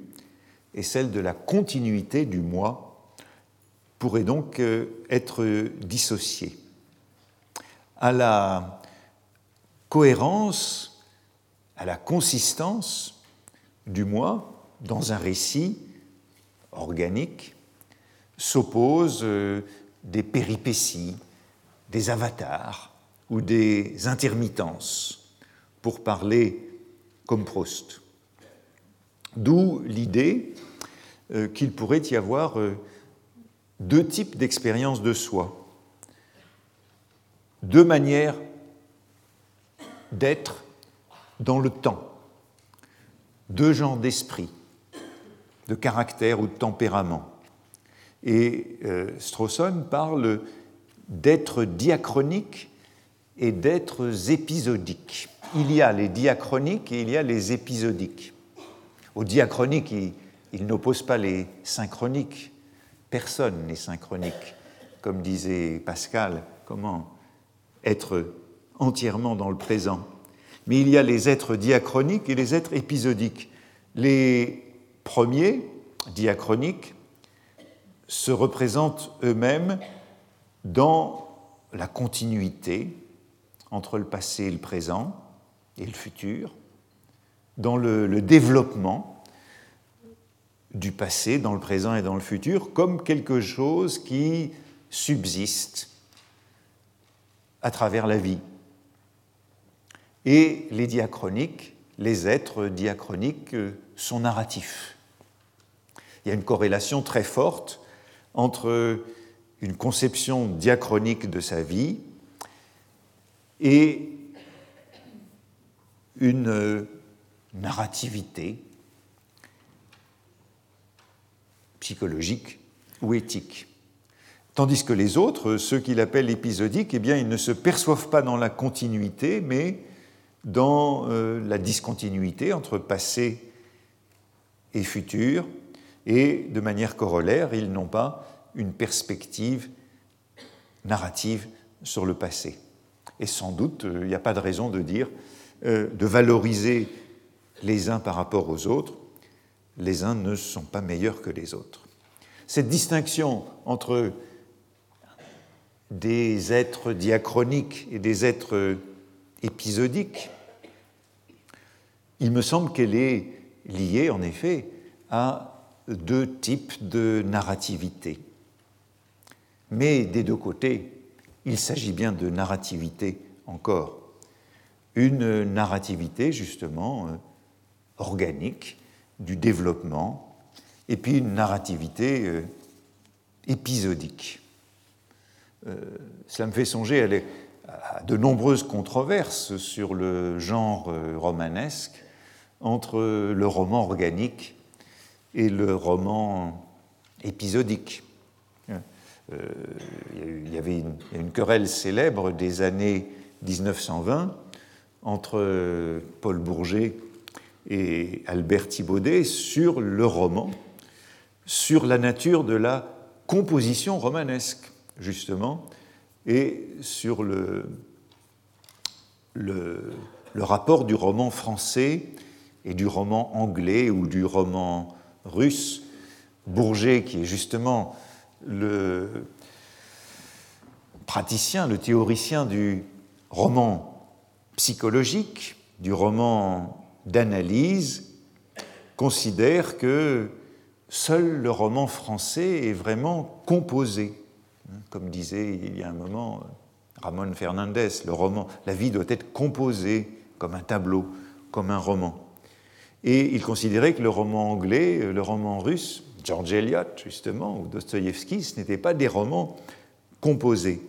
et celle de la continuité du moi pourraient donc euh, être dissociées. À la cohérence, à la consistance du moi dans un récit organique s'opposent euh, des péripéties, des avatars ou des intermittences, pour parler comme Proust. D'où l'idée euh, qu'il pourrait y avoir euh, deux types d'expériences de soi, deux manières d'être dans le temps, deux genres d'esprit, de caractère ou de tempérament. Et euh, Strawson parle d'êtres diachroniques et d'êtres épisodiques. Il y a les diachroniques et il y a les épisodiques. Aux diachroniques, il, n'oppose pas les synchroniques. Personne n'est synchronique. Comme disait Pascal, comment être entièrement dans le présent. Mais il y a les êtres diachroniques et les êtres épisodiques. Les premiers, diachroniques, se représentent eux-mêmes dans la continuité entre le passé et le présent et le futur, dans le, développement du passé dans le présent et dans le futur comme quelque chose qui subsiste à travers la vie. Et les diachroniques, les êtres diachroniques sont narratifs. Il y a une corrélation très forte entre une conception diachronique de sa vie et une narrativité psychologique ou éthique. Tandis que les autres, ceux qu'il appelle épisodiques, eh bien, ils ne se perçoivent pas dans la continuité, mais dans euh, la discontinuité entre passé et futur, et de manière corollaire, ils n'ont pas une perspective narrative sur le passé. Et sans doute, euh, il n'y a pas de raison de dire, euh, de valoriser les uns par rapport aux autres. Les uns ne sont pas meilleurs que les autres. Cette distinction entre des êtres diachroniques et des êtres épisodiques, il me semble qu'elle est liée en effet à deux types de narrativité. Mais des deux côtés, il s'agit bien de narrativité encore. Une narrativité justement euh, organique du développement, et puis une narrativité euh, épisodique. Euh, cela me fait songer à, de nombreuses controverses sur le genre romanesque entre le roman organique et le roman épisodique. Euh, il y avait une, querelle célèbre des années 1920 entre Paul Bourget et Albert Thibaudet sur le roman, sur la nature de la composition romanesque, justement, et sur le, le, le rapport du roman français et du roman anglais ou du roman russe. Bourget, qui est justement le praticien, le théoricien du roman psychologique, du roman d'analyse, considère que seul le roman français est vraiment composé. Comme disait il y a un moment Ramon Fernandez, le roman, la vie doit être composée comme un tableau, comme un roman. Et il considérait que le roman anglais, le roman russe, George Eliot, justement, ou Dostoïevski, ce n'étaient pas des romans composés.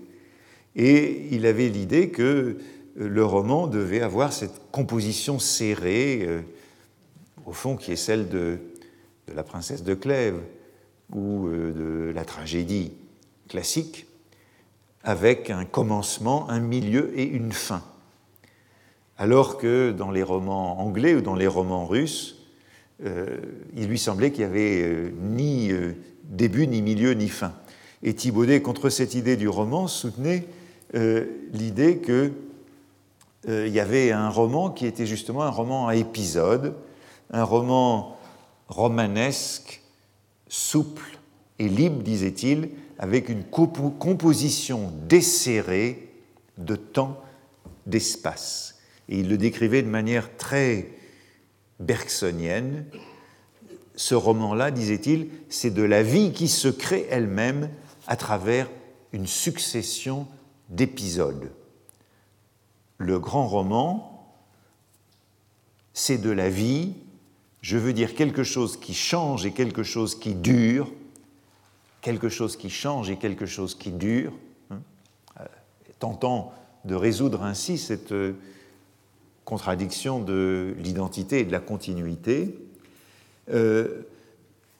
Et il avait l'idée que euh, le roman devait avoir cette composition serrée, euh, au fond, qui est celle de, la princesse de Clèves ou euh, de la tragédie classique, avec un commencement, un milieu et une fin. Alors que dans les romans anglais ou dans les romans russes, euh, il lui semblait qu'il n'y avait ni début, ni milieu, ni fin. Et Thibaudet, contre cette idée du roman, soutenait l'idée que euh, il y avait un roman qui était justement un roman à épisodes, un roman romanesque, souple et libre, disait-il, avec une composition desserrée de temps, d'espace. Et il le décrivait de manière très bergsonienne. Ce roman-là, disait-il, c'est de la vie qui se crée elle-même à travers une succession d'épisodes. Le grand roman, c'est de la vie, je veux dire quelque chose qui change et quelque chose qui dure, quelque chose qui change et quelque chose qui dure, hein, euh, tentant de résoudre ainsi cette euh, contradiction de l'identité et de la continuité. Euh,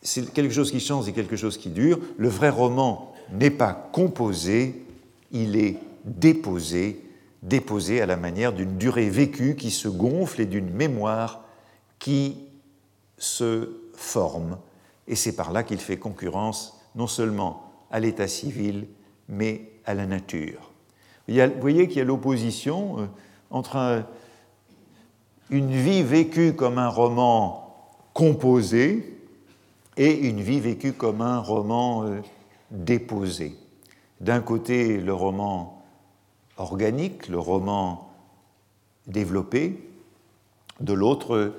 c'est quelque chose qui change et quelque chose qui dure. Le vrai roman n'est pas composé, il est déposé, déposé à la manière d'une durée vécue qui se gonfle et d'une mémoire qui se forme. Et c'est par là qu'il fait concurrence non seulement à l'état civil, mais à la nature. vous voyez qu'il y a l'opposition euh, entre une vie vécue comme un roman composé et une vie vécue comme un roman euh, déposé. D'un côté, le roman organique, le roman développé, de l'autre,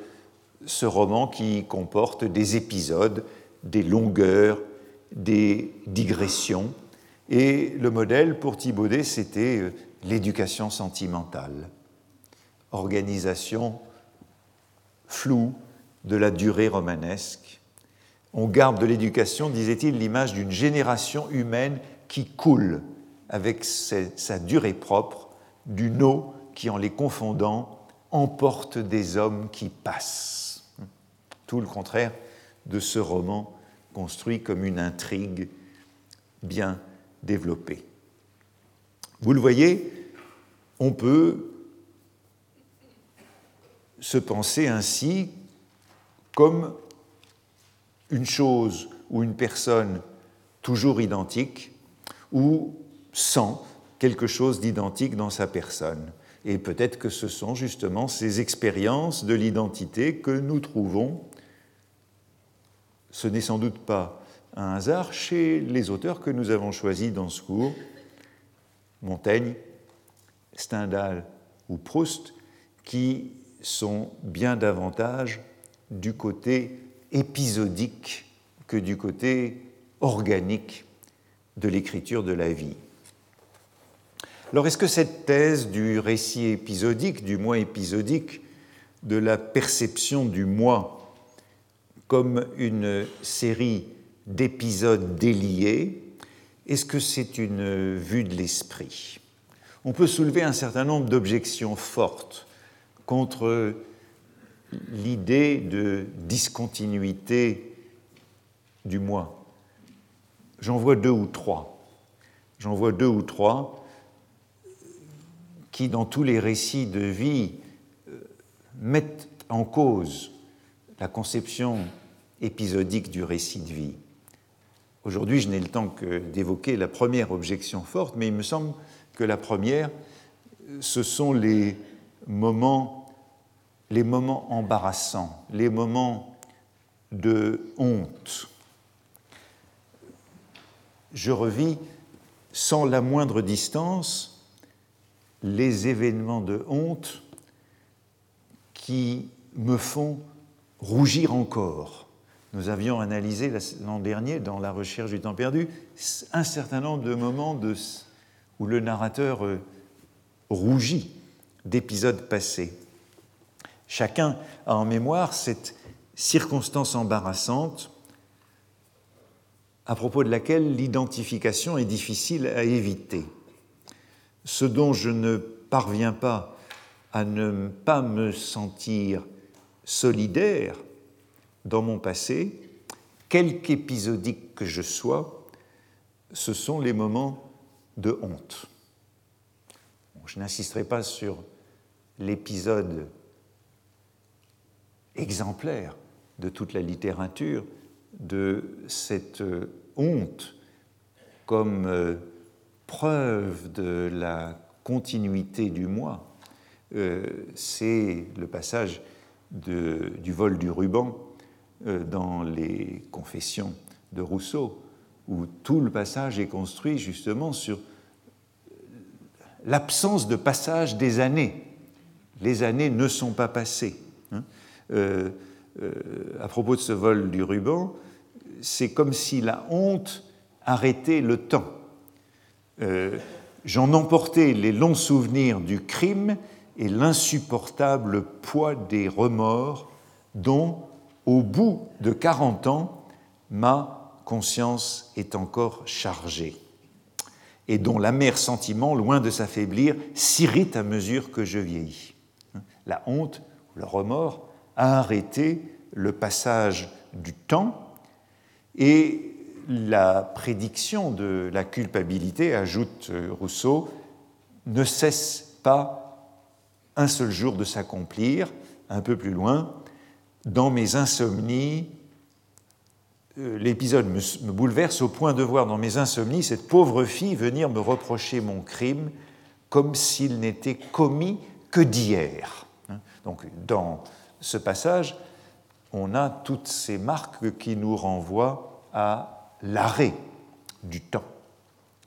ce roman qui comporte des épisodes, des longueurs, des digressions. Et le modèle pour Thibaudet, c'était euh, l'éducation sentimentale, organisation floue de la durée romanesque. On garde de l'éducation, disait-il, l'image d'une génération humaine qui coule avec sa durée propre, d'une eau qui, en les confondant, emporte des hommes qui passent. Tout le contraire de ce roman construit comme une intrigue bien développée. Vous le voyez, on peut se penser ainsi comme une chose ou une personne toujours identique ou sans quelque chose d'identique dans sa personne. Et peut-être que ce sont justement ces expériences de l'identité que nous trouvons ce n'est sans doute pas un hasard chez les auteurs que nous avons choisis dans ce cours, Montaigne, Stendhal ou Proust, qui sont bien davantage du côté épisodique que du côté organique de l'écriture de la vie. Alors est-ce que cette thèse du récit épisodique, du moi épisodique, de la perception du moi comme une série d'épisodes déliés, est-ce que c'est une vue de l'esprit? On peut soulever un certain nombre d'objections fortes contre l'idée de discontinuité du moi. J'en vois deux ou trois. J'en vois deux ou trois qui, dans tous les récits de vie, euh, mettent en cause la conception épisodique du récit de vie. Aujourd'hui, je n'ai le temps que d'évoquer la première objection forte, mais il me semble que la première, ce sont les moments, les moments embarrassants, les moments de honte. Je revis sans la moindre distance les événements de honte qui me font rougir encore nous avions analysé l'an dernier, dans la recherche du temps perdu, un certain nombre de moments où le narrateur euh, rougit d'épisodes passés. Chacun a en mémoire cette circonstance embarrassante à propos de laquelle l'identification est difficile à éviter. Ce dont je ne parviens pas à ne pas me sentir solidaire dans mon passé, quelque épisodique que je sois, ce sont les moments de honte. je n'insisterai pas sur l'épisode exemplaire de toute la littérature de cette honte comme euh, preuve de la continuité du moi, euh, c'est le passage du vol du ruban euh, dans les confessions de Rousseau, où tout le passage est construit justement sur l'absence de passage des années. Les années ne sont pas passées. Hein. Euh, à propos de ce vol du ruban, c'est comme si la honte arrêtait le temps. J'en emportais les longs souvenirs du crime et l'insupportable poids des remords dont, au bout de 40 ans, ma conscience est encore chargée et dont l'amer sentiment, loin de s'affaiblir, s'irrite à mesure que je vieillis. La honte, le remords, a arrêté le passage du temps et la prédiction de la culpabilité, ajoute Rousseau, ne cesse pas un seul jour de s'accomplir, un peu plus loin, dans mes insomnies, euh, l'épisode me, bouleverse au point de voir dans mes insomnies cette pauvre fille venir me reprocher mon crime comme s'il n'était commis que d'hier. Hein. Donc dans ce passage, on a toutes ces marques qui nous renvoient à l'arrêt du temps.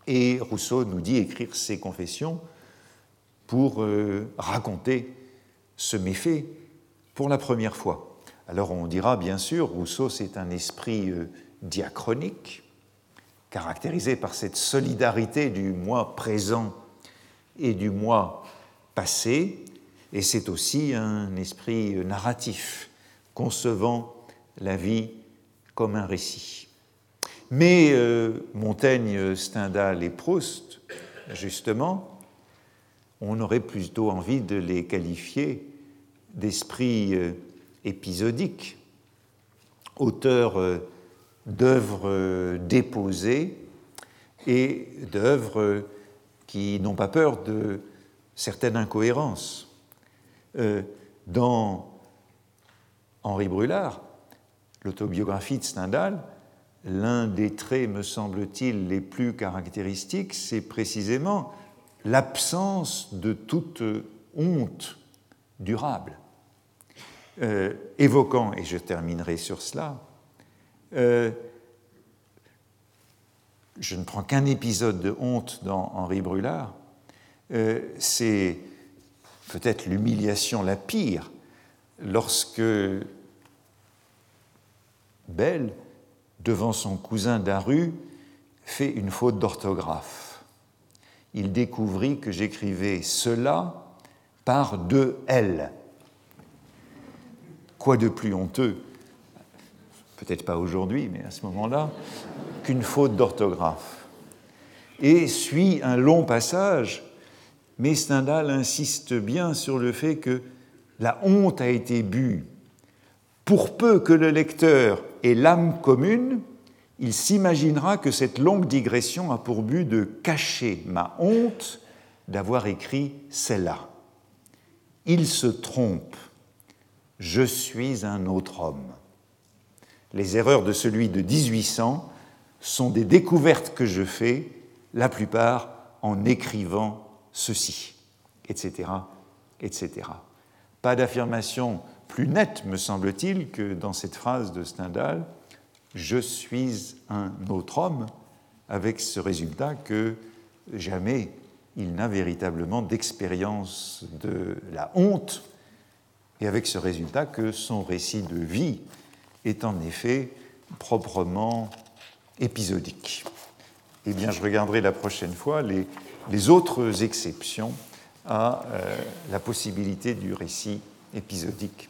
Et Rousseau nous dit écrire ses confessions pour euh, raconter ce méfait pour la première fois. Alors on dira bien sûr, Rousseau c'est un esprit euh, diachronique, caractérisé par cette solidarité du moi présent et du moi passé, et c'est aussi un esprit euh, narratif, concevant la vie comme un récit. Mais Montaigne, Stendhal et Proust, justement, on aurait plutôt envie de les qualifier d'esprits euh, épisodiques, auteurs euh, d'œuvres euh, déposées et d'œuvres qui n'ont pas peur de certaines incohérences. Dans Henri Brulard, l'autobiographie de Stendhal, l'un des traits, me semble-t-il, les plus caractéristiques, c'est précisément l'absence de toute honte durable. Euh, évoquant, et je terminerai sur cela, euh, je ne prends qu'un épisode de honte dans Henri Brulard, euh, c'est peut-être l'humiliation la pire lorsque Belle, devant son cousin Daru, fait une faute d'orthographe il découvrit que j'écrivais cela par deux L. Quoi de plus honteux, peut-être pas aujourd'hui, mais à ce moment-là, qu'une faute d'orthographe. Et suit un long passage, mais Stendhal insiste bien sur le fait que la honte a été bue. Pour peu que le lecteur ait l'âme commune, il s'imaginera que cette longue digression a pour but de cacher ma honte d'avoir écrit celle-là. Il se trompe. Je suis un autre homme. Les erreurs de celui de 1800 sont des découvertes que je fais, la plupart en écrivant ceci, etc., etc. Pas d'affirmation plus nette, me semble-t-il, que dans cette phrase de Stendhal, je suis un autre homme, avec ce résultat que jamais il n'a véritablement d'expérience de la honte, et avec ce résultat que son récit de vie est en effet proprement épisodique. Eh bien, je regarderai la prochaine fois les, les autres exceptions à euh, la possibilité du récit épisodique